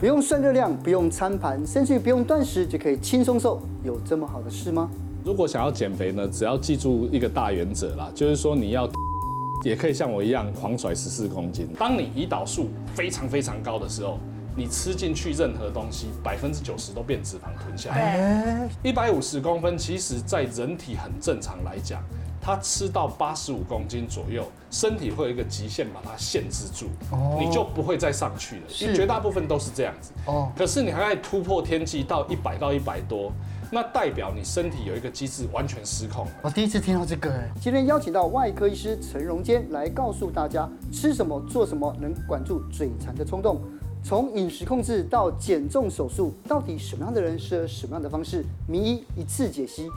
不用算热量，不用餐盘，甚至于不用断食就可以轻松瘦，有这么好的事吗？如果想要减肥呢，只要记住一个大原则啦，就是说你要也可以像我一样狂甩十四公斤。当你胰岛素非常非常高的时候，你吃进去任何东西，百分之九十都变脂肪吞下来。一百五十公分，其实在人体很正常来讲。他吃到八十五公斤左右，身体会有一个极限把它限制住，你就不会再上去了。因为绝大部分都是这样子。哦。可是你还在突破天际到一百到一百多，那代表你身体有一个机制完全失控。我第一次听到这个哎。今天邀请到外科医师陈荣坚来告诉大家，吃什么做什么能管住嘴馋的冲动，从饮食控制到减重手术，到底什么样的人适合什么样的方式？名医一次解析。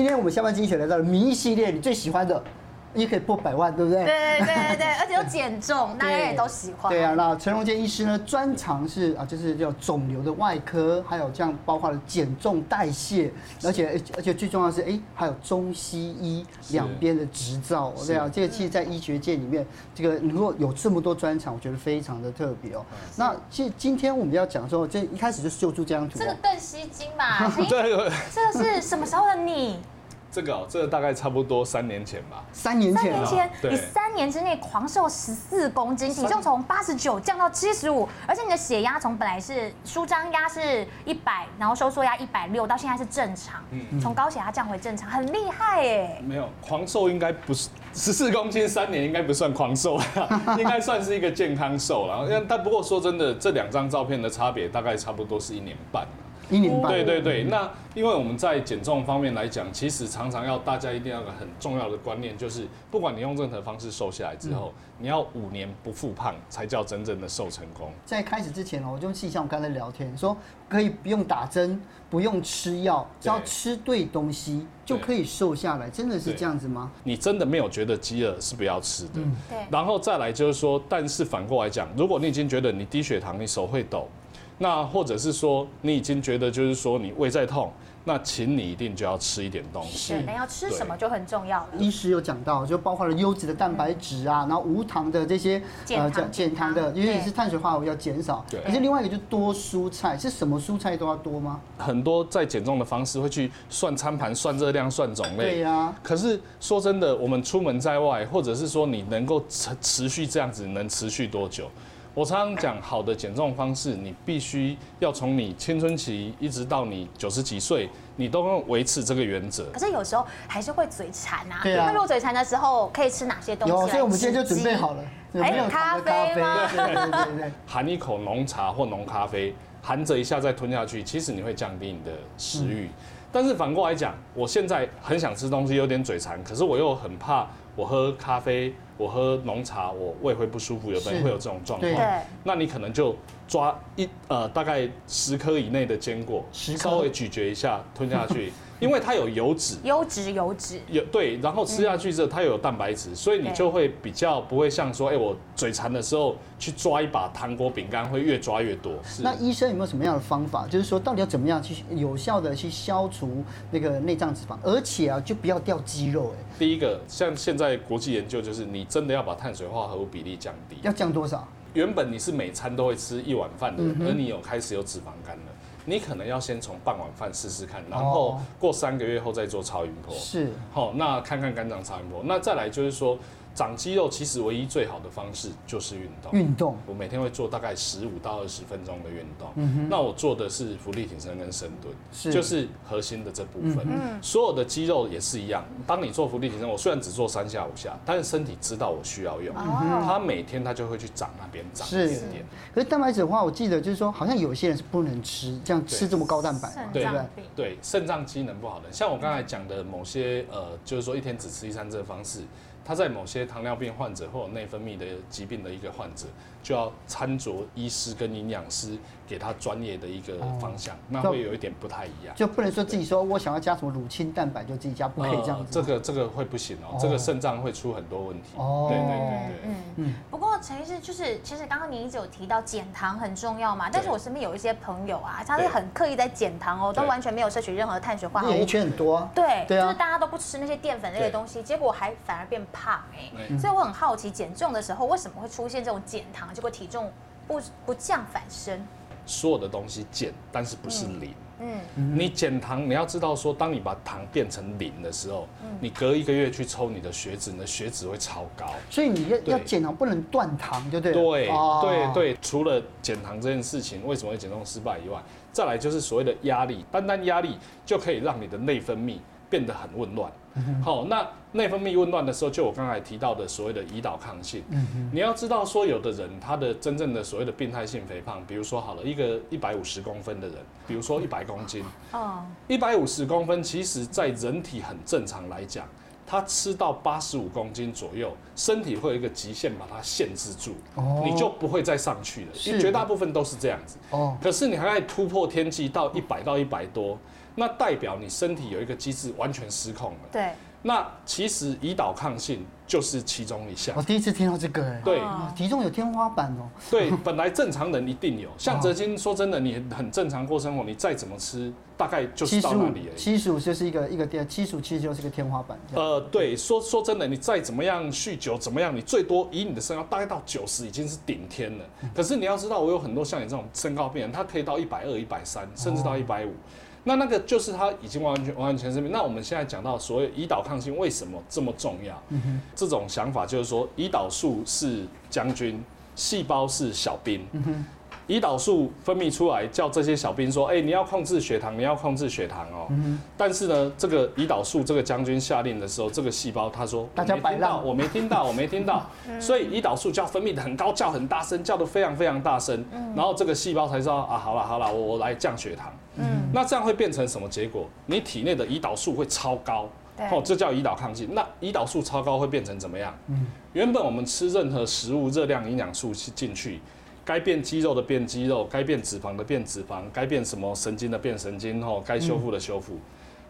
今天我们下班精选来到了名医系列，你最喜欢的，也可以破百万，对不对？对对对对，而且又减重，大家也都喜欢。对啊，那陈荣健医师呢，专长是啊，就是叫肿瘤的外科，还有这样包括了减重代谢，而且而且最重要的是，哎，还有中西医两边的执照。对啊，这个其实，在医学界里面，这个如果有这么多专长，我觉得非常的特别哦。那其实今天我们要讲说，这一开始就秀出这张图，这个更吸睛嘛？对，这个是什么时候的你？这个哦，这个大概差不多三年前吧。三年前，三年前，你三年之内狂瘦十四公斤，体重从八十九降到七十五，而且你的血压从本来是舒张压是一百，然后收缩压一百六，到现在是正常，从高血压降回正常，很厉害哎。没有狂瘦，应该不是十四公斤三年，应该不算狂瘦，应该算是一个健康瘦了。但不过说真的，这两张照片的差别大概差不多是一年半。一年半。对对对，那因为我们在减重方面来讲，其实常常要大家一定要有个很重要的观念，就是不管你用任何方式瘦下来之后，你要五年不复胖，才叫真正的瘦成功。在开始之前哦，我就细像我刚才聊天说，可以不用打针，不用吃药，只要吃对东西就可以瘦下来，真的是这样子吗？你真的没有觉得饥饿是不要吃的。对。然后再来就是说，但是反过来讲，如果你已经觉得你低血糖，你手会抖。那或者是说，你已经觉得就是说你胃在痛，那请你一定就要吃一点东西。是，那要吃什么就很重要了。医师有讲到，就包括了优质的蛋白质啊，然后无糖的这些呃减减糖的，因为也是碳水化合物要减少。对。而且另外一个就多蔬菜，是什么蔬菜都要多吗？很多在减重的方式会去算餐盘、算热量、算种类。对呀。可是说真的，我们出门在外，或者是说你能够持持续这样子，能持续多久？我常常讲，好的减重方式，你必须要从你青春期一直到你九十几岁，你都要维持这个原则。可是有时候还是会嘴馋啊。对啊。那如果嘴馋的时候，可以吃哪些东西？有，所以我们今天就准备好了。还有咖啡吗？对对对对。含一口浓茶或浓咖啡，含着一下再吞下去，其实你会降低你的食欲。嗯。但是反过来讲，我现在很想吃东西，有点嘴馋，可是我又很怕我喝咖啡。我喝浓茶，我胃会不舒服，有的人会有这种状况。那你可能就抓一呃大概十颗以内的坚果，稍微咀嚼一下吞下去。因为它有油脂，油脂油脂有对，然后吃下去之后它又有蛋白质，所以你就会比较不会像说，哎，我嘴馋的时候去抓一把糖果饼干会越抓越多。那医生有没有什么样的方法？就是说到底要怎么样去有效的去消除那个内脏脂肪，而且啊就不要掉肌肉？哎，第一个像现在国际研究就是你真的要把碳水化合物比例降低，要降多少？原本你是每餐都会吃一碗饭的，而你有开始有脂肪肝了。你可能要先从半碗饭试试看，然后过三个月后再做超音波。是，好，那看看肝脏超音波。那再来就是说。长肌肉其实唯一最好的方式就是运动。运动，我每天会做大概十五到二十分钟的运动。嗯哼。那我做的是浮力挺身跟深蹲，是，就是核心的这部分。嗯。所有的肌肉也是一样。当你做浮力挺身，我虽然只做三下五下，但是身体知道我需要用。嗯。他每天它就会去长那边长一点点。可是蛋白质的话，我记得就是说，好像有些人是不能吃，这样吃这么高蛋白，对不对？对，肾脏机能不好的，像我刚才讲的某些呃，就是说一天只吃一餐这个方式。他在某些糖尿病患者或者内分泌的疾病的一个患者，就要参酌医师跟营养师给他专业的一个方向，那会有一点不太一样，就不能说自己说我想要加什么乳清蛋白就自己加，不可以这样子。这个这个会不行哦，这个肾脏会出很多问题。哦，对对对对，嗯。嗯。不过陈医师就是，其实刚刚您一直有提到减糖很重要嘛，但是我身边有一些朋友啊，他是很刻意在减糖哦，都完全没有摄取任何碳水化合物，也一圈很多。对，就是大家都不吃那些淀粉类的东西，结果还反而变胖。胖哎、嗯，所以我很好奇减重的时候为什么会出现这种减糖，结果体重不不降反升？所有的东西减，但是不是零。嗯，你减糖，你要知道说，当你把糖变成零的时候，你隔一个月去抽你的血脂，你的血脂会超高。所以你要要减糖，不能断糖，对不对？对哦对对，除了减糖这件事情为什么会减重失败以外，再来就是所谓的压力，单单压力就可以让你的内分泌变得很紊乱。好，那内分泌紊乱的时候，就我刚才提到的所谓的胰岛抗性。嗯你要知道说，有的人他的真正的所谓的病态性肥胖，比如说好了，一个一百五十公分的人，比如说一百公斤，哦，一百五十公分，其实在人体很正常来讲，他吃到八十五公斤左右，身体会有一个极限把它限制住，哦你就不会再上去了。是因为绝大部分都是这样子。哦，可是你还可以突破天际到一百到一百多，那代表你身体有一个机制完全失控了。对，那其实胰岛抗性就是其中一项我。第一次听到这个，哎，对哦体重有天花板哦，对，本来正常人一定有。像哲金说真的，你很正常过生活，你再怎么吃，大概就是到那里而已。七十五就是一个一个天，七十五其实就是一个天花板。这样呃，对，说说真的，你再怎么样酗酒，怎么样，你最多以你的身高大概到九十已经是顶天了。可是你要知道，我有很多像你这种身高病人，他可以到一百二、一百三，甚至到一百五。那那个就是它已经完全完全生病。那我们现在讲到所谓胰岛抗性为什么这么重要？这种想法就是说，胰岛素是将军，细胞是小兵。胰岛素分泌出来，叫这些小兵说：“哎、你要控制血糖，你要控制血糖哦。但是呢，这个胰岛素这个将军下令的时候，这个细胞他说：“大家摆烂我没听到，我没听到。所以胰岛素就要分泌的很高，叫很大声，叫的非常非常大声。然后这个细胞才知道啊，好了好了，我我来降血糖。嗯，那这样会变成什么结果？你体内的胰岛素会超高，对哦，这叫胰岛抗性。那胰岛素超高会变成怎么样？原本我们吃任何食物，热量、营养素进去，该变肌肉的变肌肉，该变脂肪的变脂肪，该变什么神经的变神经，吼，该修复的修复。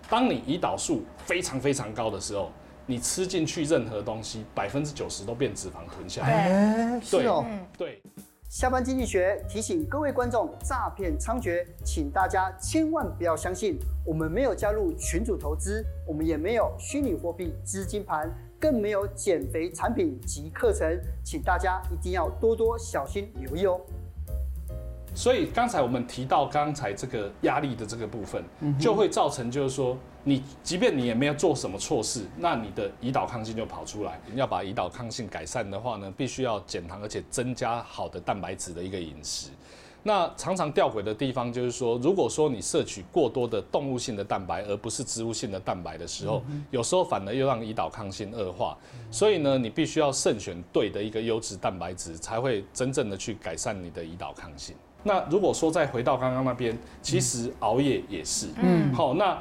当你胰岛素非常非常高的时候，你吃进去任何东西，百分之九十都变脂肪囤下来。哎，是哦。嗯，对。下班经济学提醒各位观众，诈骗猖獗，请大家千万不要相信。我们没有加入群主投资，我们也没有虚拟货币资金盘，更没有减肥产品及课程，请大家一定要多多小心留意哦。所以刚才我们提到刚才这个压力的这个部分，就会造成就是说，你即便你也没有做什么错事，那你的胰岛抗性就跑出来。你要把胰岛抗性改善的话呢，必须要减糖，而且增加好的蛋白质的一个饮食。那常常吊诡的地方就是说，如果说你摄取过多的动物性的蛋白，而不是植物性的蛋白的时候，有时候反而又让胰岛抗性恶化。所以呢，你必须要慎选对的一个优质蛋白质，才会真正的去改善你的胰岛抗性。那如果说再回到刚刚那边，其实熬夜也是，嗯，好，那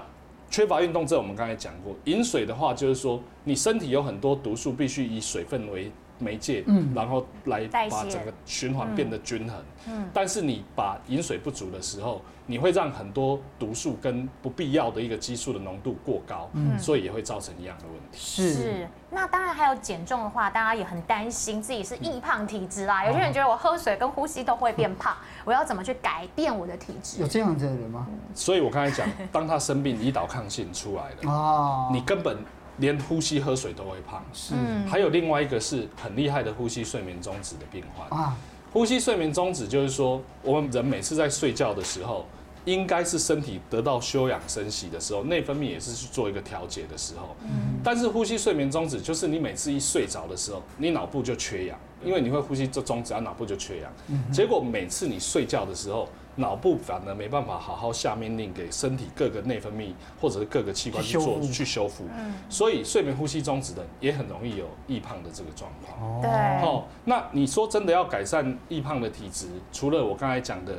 缺乏运动这我们刚才讲过，饮水的话就是说，你身体有很多毒素，必须以水分为媒介，嗯，然后来把整个循环变得均衡，嗯，但是你把饮水不足的时候，你会让很多毒素跟不必要的一个激素的浓度过高，嗯，所以也会造成一样的问题。是，是。那当然还有减重的话，大家也很担心自己是易胖体质啦。有些人觉得我喝水跟呼吸都会变胖，我要怎么去改变我的体质？有这样子的人吗？所以我刚才讲，当他生病，胰岛抗性出来了，啊，你根本。连呼吸、喝水都会胖，是。还有另外一个是很厉害的呼吸睡眠中止的病患啊。呼吸睡眠中止就是说，我们人每次在睡觉的时候，应该是身体得到休养生息的时候，内分泌也是去做一个调节的时候。嗯但是呼吸睡眠中止就是你每次一睡着的时候，你脑部就缺氧，因为你会呼吸这中止，啊，脑部就缺氧。结果每次你睡觉的时候，脑部反而没办法好好下命令给身体各个内分泌或者是各个器官去做去修复，所以睡眠呼吸中止的也很容易有易胖的这个状况。对，哦，那你说真的要改善易胖的体质，除了我刚才讲的。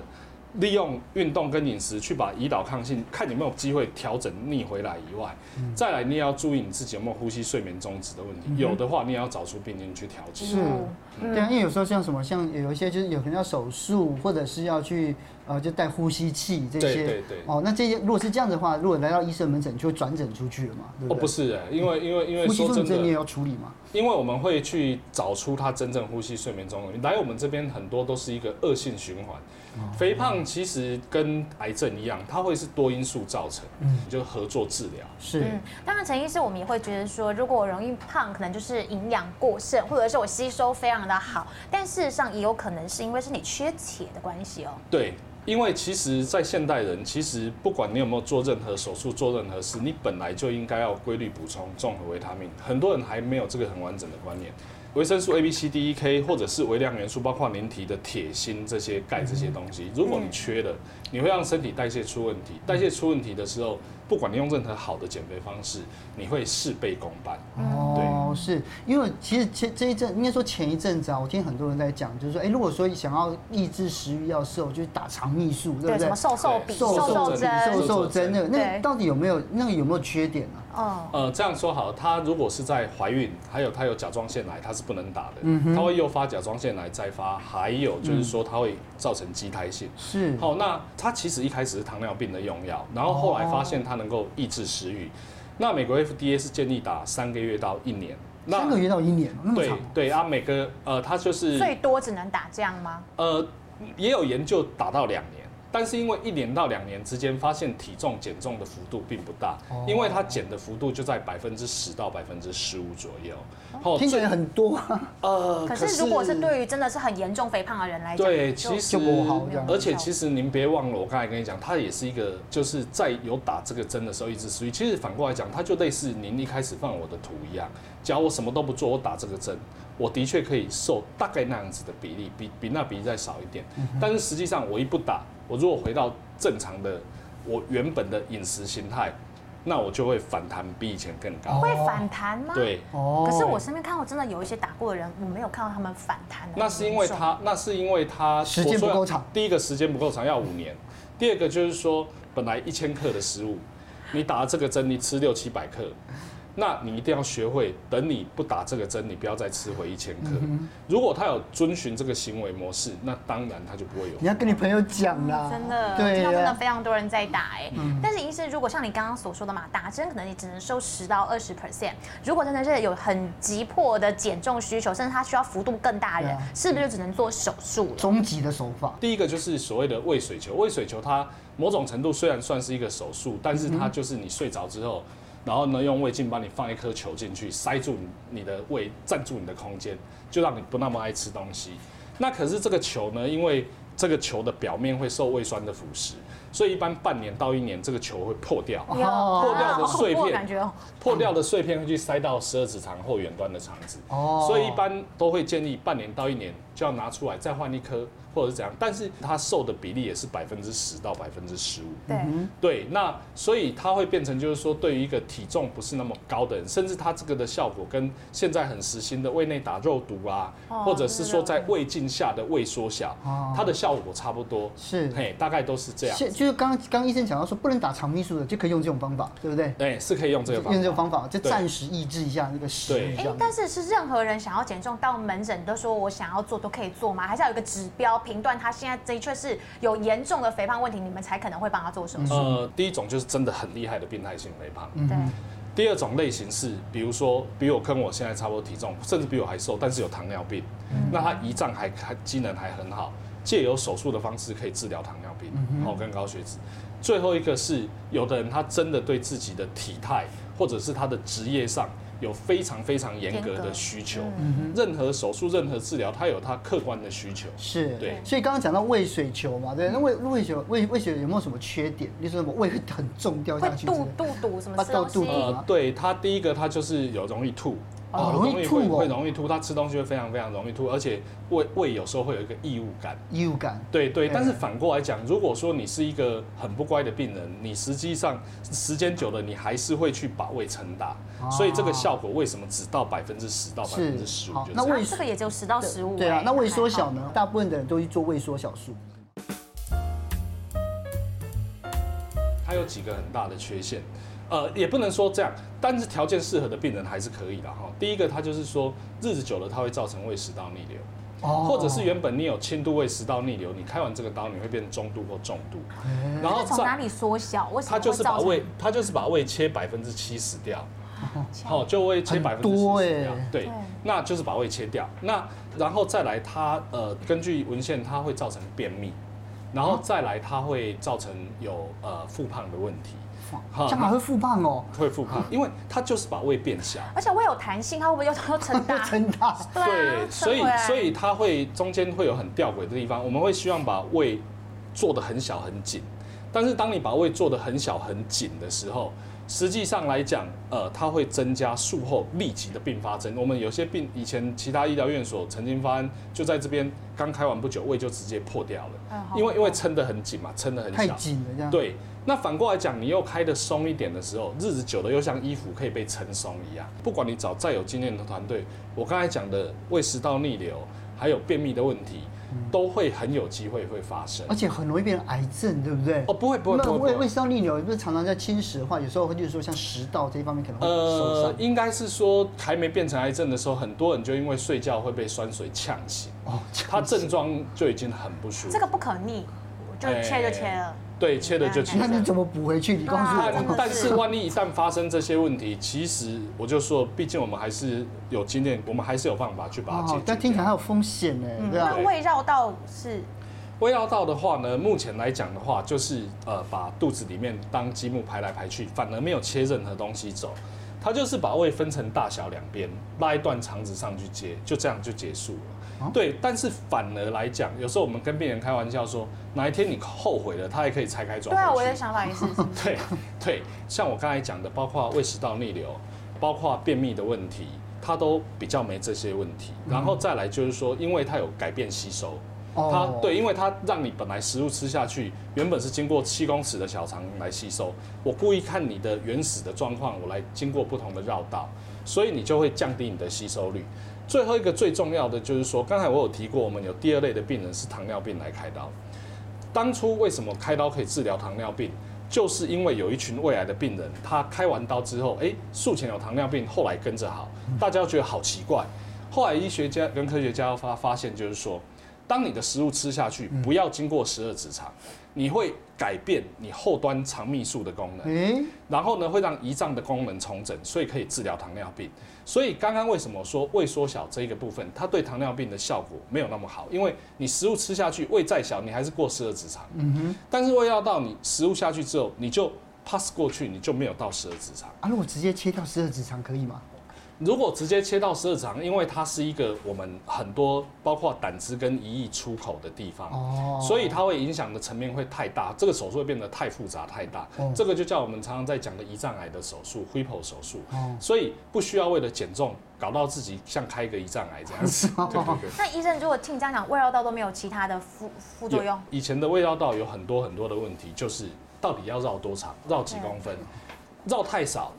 利用运动跟饮食去把胰岛抗性看有没有机会调整逆回来以外，再来你也要注意你自己有没有呼吸睡眠中止的问题，有的话你也要找出病因去调节。是，对啊，因为有时候像什么，像有一些就是有可能要手术，或者是要去呃，就带呼吸器这些。对对对。哦，那这些如果是这样的话，如果来到医生门诊，就会转诊出去了嘛？对不对？哦，不是哎，因为因为因为呼吸重症你也要处理嘛？因为我们会去找出他真正呼吸睡眠中的来我们这边很多都是一个恶性循环。肥胖其实跟癌症一样，它会是多因素造成，嗯，就合作治疗。是，嗯，当然陈医师，我们也会觉得说，如果我容易胖，可能就是营养过剩，或者是我吸收非常的好，但事实上也有可能是因为是你缺铁的关系哦。对，因为其实，在现代人，其实不管你有没有做任何手术、做任何事，你本来就应该要规律补充综合维他命。很多人还没有这个很完整的观念。维生素 A、B、C、D、E、K，或者是微量元素，包括您提的铁、锌这些钙这些东西，如果你缺了，你会让身体代谢出问题。代谢出问题的时候，不管你用任何好的减肥方式，你会事倍功半。哦，是因为其实前这一阵应该说前一阵子啊，我听很多人在讲，就是说，哎，如果说想要抑制食欲要瘦，就是打肠泌素，对不对？什么瘦瘦笔、瘦瘦针、瘦瘦针，那个那个到底有没有那个有没有缺点呢？哦，呃，这样说好，她如果是在怀孕，还有她有甲状腺癌，她是不能打的，嗯，他会诱发甲状腺癌再发，还有就是说他会造成畸胎性。是，好，那他其实一开始是糖尿病的用药，然后后来发现他能够抑制食欲，那美国 FDA 是建议打三个月到一年，三个月到一年，那么长？对对啊，每个呃，他就是最多只能打这样吗？呃，也有研究打到两年。但是因为一年到两年之间，发现体重减重的幅度并不大，因为它减的幅度就在百分之十到百分之十五左右。哦，听起来很多。呃，可是如果是对于真的是很严重肥胖的人来讲，对，其实就不好。而且其实您别忘了，我刚才跟你讲，它也是一个，就是在有打这个针的时候一直持续。其实反过来讲，它就类似您一开始放我的图一样，假如我什么都不做，我打这个针，我的确可以瘦大概那样子的比例，比比那比例再少一点。但是实际上我一不打。我如果回到正常的我原本的饮食形态，那我就会反弹比以前更高。会反弹吗？对。哦。可是我身边看过真的有一些打过的人，我没有看到他们反弹。那是因为他，那是因为他时间不够长。第一个时间不够长，要五年。第二个就是说，本来一千克的食物，你打了这个针，你吃六七百克。那你一定要学会，等你不打这个针，你不要再吃回一千克。如果他有遵循这个行为模式，那当然他就不会有。你要跟你朋友讲啦，真的，对，真的非常多人在打哎。但是医生，如果像你刚刚所说的嘛，打针可能你只能收十到二十 percent。如果真的是有很急迫的减重需求，甚至他需要幅度更大的人，是不是就只能做手术了？终极的手法。第一个就是所谓的胃水球，胃水球它某种程度虽然算是一个手术，但是它就是你睡着之后。然后呢，用胃镜帮你放一颗球进去，塞住你的胃，占住你的空间，就让你不那么爱吃东西。那可是这个球呢，因为这个球的表面会受胃酸的腐蚀，所以一般半年到一年，这个球会破掉。破掉的碎片，破掉的碎片会去塞到十二指肠或远端的肠子。所以一般都会建议半年到一年就要拿出来再换一颗。或者是怎样，但是它瘦的比例也是百分之十到百分之十五。对，对，那所以它会变成就是说，对于一个体重不是那么高的人，甚至它这个的效果跟现在很实行的胃内打肉毒啊，或者是说在胃镜下的胃缩小，它的效果差不多。是，嘿，大概都是这样。就是刚刚医生讲到说，不能打肠泌素的就可以用这种方法，对不对？对，是可以用这个方法。用这种方法就暂时抑制一下那个食欲。哎，但是是任何人想要减重到门诊都说我想要做都可以做吗？还是要有一个指标？评断他现在的确是有严重的肥胖问题，你们才可能会帮他做手术。呃，第一种就是真的很厉害的病态性肥胖。对。第二种类型是，比如说比我跟我现在差不多体重，甚至比我还瘦，但是有糖尿病，那他胰脏还还机能还很好，借由手术的方式可以治疗糖尿病，好跟高血脂。最后一个是，有的人他真的对自己的体态或者是他的职业上。有非常非常严格的需求，任何手术、任何治疗，它有它客观的需求。是，对。所以刚刚讲到胃水球嘛，对，那胃胃球胃胃水有没有什么缺点？你说什么胃很重掉下去，肚肚肚什么肚肚？呃，对，它第一个它就是有容易吐。哦，容易吐会容易吐，他吃东西会非常非常容易吐，而且胃胃有时候会有一个异物感。异物感，对对。但是反过来讲，如果说你是一个很不乖的病人，你实际上时间久了，你还是会去把胃撑大。所以这个效果为什么只到百分之十到百分之十五？那胃这个也就十到十五。对啊，那胃缩小呢？大部分的人都去做胃缩小术。它有几个很大的缺陷。呃，也不能说这样，但是条件适合的病人还是可以的哈。第一个，它就是说日子久了，它会造成胃食道逆流。哦或者是原本你有轻度胃食道逆流，你开完这个刀你会变中度或重度，然后从哪里缩小？为什么它就是把胃，它就是把胃切百分之七十掉，好，就胃切百分之七十掉对，那就是把胃切掉。那然后再来，它呃，根据文献，它会造成便秘，然后再来它会造成有呃复胖的问题，好这样还会复胖哦，会复胖，因为它就是把胃变小。而且胃有弹性，它会不会又又撑大？撑大。对啊，所以所以它会中间会有很吊诡的地方，我们会希望把胃做的很小很紧，但是当你把胃做的很小很紧的时候，实际上来讲，呃，它会增加术后立即的并发症。我们有些病以前其他医疗院所曾经发生，就在这边刚开完不久，胃就直接破掉了，因为因为撑得很紧嘛，撑得很小太小。紧了这样。，对，那反过来讲，你又开的松一点的时候，日子久了又像衣服可以被撑松一样。不管你找再有经验的团队，我刚才讲的胃食道逆流，还有便秘的问题，都会很有机会会发生而。且很容易变成癌症，对不对？哦，不会不会那不会。胃胃食道逆流不是常常在侵蚀的话，有时候会就是说像食道这一方面可能会受呃伤。，应该是说还没变成癌症的时候，很多人就因为睡觉会被酸水呛醒，哦，他症状就已经很不舒服。这个不可逆，就切就切了。对，切了就切了。那你怎么补回去？你告诉我。但是万一一旦发生这些问题，其实我就说，毕竟我们还是有经验，我们还是有办法去把它解决哦，但听起来还有风险呢，那。胃绕道是胃绕道的话呢，目前来讲的话，就是呃把肚子里面当积木排来排去，反而没有切任何东西走，它就是把胃分成大小两边，拉一段肠子上去接，就这样就结束了。哦对，但是反而来讲，有时候我们跟病人开玩笑说，哪一天你后悔了，他还可以拆开装。对啊，我的想法也是。对对，像我刚才讲的，包括胃食道逆流，包括便秘的问题，它都比较没这些问题。然后再来就是说，因为它有改变吸收，它哦对，因为它让你本来食物吃下去，原本是经过七公尺的小肠来吸收，我故意看你的原始的状况，我来经过不同的绕道，所以你就会降低你的吸收率。最后一个最重要的就是说，刚才我有提过，我们有第二类的病人是糖尿病来开刀。当初为什么开刀可以治疗糖尿病？就是因为有一群胃癌的病人，他开完刀之后，哎，术前有糖尿病，后来跟着好，大家觉得好奇怪。后来医学家跟科学家发发现，就是说，当你的食物吃下去，不要经过十二指肠，你会改变你后端肠泌素的功能。哎，然后呢，会让胰脏的功能重整，所以可以治疗糖尿病。所以刚刚为什么说胃缩小这一个部分，它对糖尿病的效果没有那么好？因为你食物吃下去，胃再小，你还是过十二指肠。嗯哼，但是胃要到，你食物下去之后，你就 pass 过去，你就没有到十二指肠。啊，如果直接切掉十二指肠可以吗？如果直接切到十二指肠，因为它是一个我们很多包括胆汁跟胰液出口的地方，哦，所以它会影响的层面会太大，这个手术会变得太复杂太大。哦这个就叫我们常常在讲的胰脏癌的手术 （Whipple 手术）。哦所以不需要为了减重搞到自己像开一个胰脏癌这样子。对对对。那医生如果听你这样讲，胃绕道都没有其他的副副作用，以前的胃绕道有很多很多的问题，就是到底要绕多长，绕几公分，绕太少，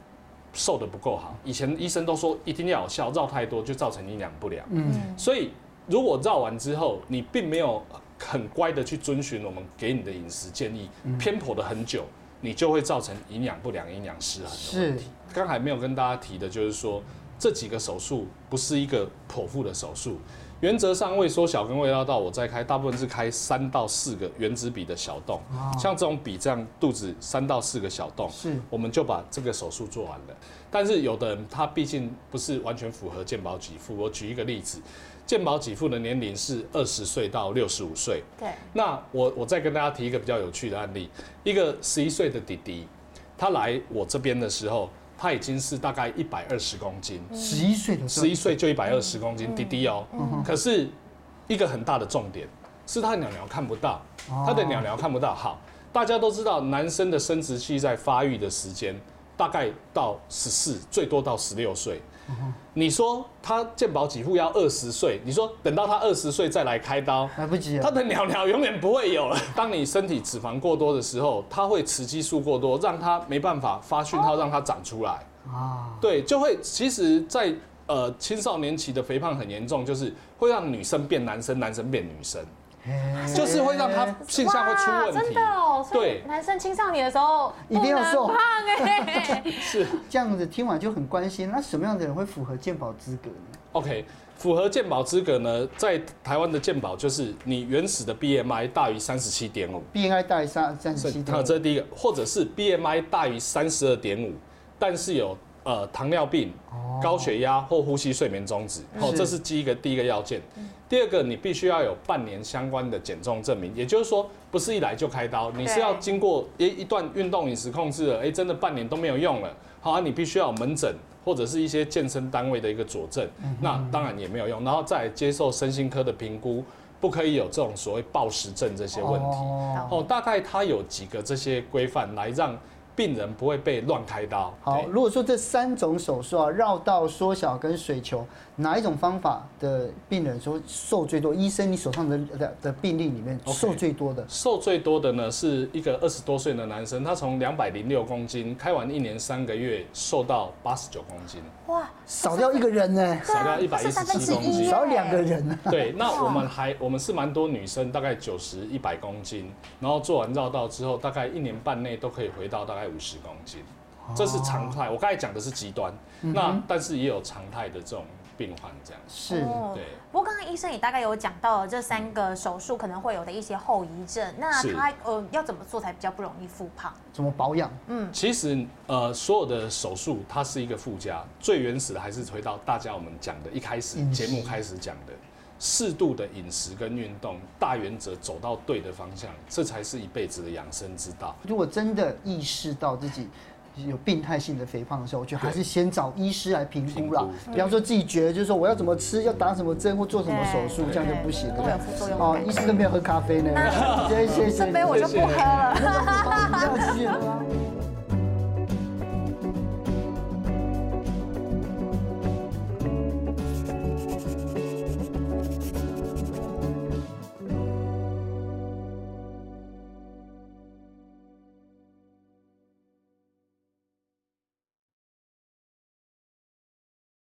瘦的不够好。以前医生都说一定要有效，绕太多就造成营养不良。嗯，所以如果绕完之后，你并没有很乖的去遵循我们给你的饮食建议，偏颇的很久，你就会造成营养不良、营养失衡的问是题。刚才没有跟大家提的就是说，这几个手术不是一个剖腹的手术。原则上，胃缩小跟胃绕道我在开，大部分是开三到四个原子笔的小洞，像这种笔这样肚子三到四个小洞，是我们就把这个手术做完了。但是有的人他毕竟不是完全符合健保给付。我举一个例子，健保给付的年龄是二十岁到六十五岁。对，那我我再跟大家提一个比较有趣的案例，一个十一岁的弟弟，他来我这边的时候，他已经是大概一百二十公斤，十一岁的时候，十一岁就一百二十公斤，滴滴哦。可是一个很大的重点是他的鸟鸟看不到，他的鸟鸟看不到。好，大家都知道，男生的生殖器在发育的时间大概到十四，最多到十六岁。你说他健保给付要二十岁，你说等到他二十岁再来开刀，来不及了。他的鸟鸟永远不会有了。当你身体脂肪过多的时候，它会雌激素过多，让它没办法发讯号让它长出来。啊，对，就会其实在，呃青少年期的肥胖很严重，就是会让女生变男生，男生变女生，哎就是会让他性向会出问真题。的哦，所以对。男生青少年的时候一定要瘦。不能胖哎，是。这样子听完就很关心，那什么样的人会符合健保资格呢？OK，符合健保资格呢，在台湾的健保就是你原始的 BMI 大于三十七点五，BMI 大于三三十七点五，这是第一个，或者是 BMI 大于三十二点五，但是有呃糖尿病、高血压或呼吸睡眠中止，哦，这是。第一个第一个要件。第二个，你必须要有半年相关的减重证明，也就是说，不是一来就开刀，你是要经过一一段运动饮食控制了，哎，真的半年都没有用了，好啊，你必须要有门诊或者是一些健身单位的一个佐证，那当然也没有用，然后再接受身心科的评估，不可以有这种所谓暴食症这些问题，哦，大概它有几个这些规范来让。病人不会被乱开刀。好，如果说这三种手术啊，绕道、缩小跟水球，哪一种方法的病人说受最多？医生，你手上的的的病例里面受最多的？受最多的呢，是一个二十多岁的男生，他从两百零六公斤开完一年三个月，瘦到八十九公斤。哇，少掉一个人呢？少掉一百一十七公斤，少两个人。对，那我们还我们是蛮多女生，大概九十一百公斤，然后做完绕道之后，大概一年半内都可以回到大概。五十公斤，这是常态。我刚才讲的是极端，那但是也有常态的这种病患这样。是，对。不过刚刚医生也大概有讲到了这三个手术可能会有的一些后遗症，那他呃要怎么做才比较不容易复胖？怎么保养？嗯，其实呃所有的手术它是一个附加，最原始的还是回到大家我们讲的一开始节目开始讲的。适度的饮食跟运动，大原则走到对的方向，这才是一辈子的养生之道。如果真的意识到自己有病态性的肥胖的时候，我觉得还是先找医师来评估啦。比方说自己觉得就是说我要怎么吃，要打什么针或做什么手术，这样就不行了。会有副作用。哦，医师都没有喝咖啡呢。谢谢谢谢。这杯我就不喝了。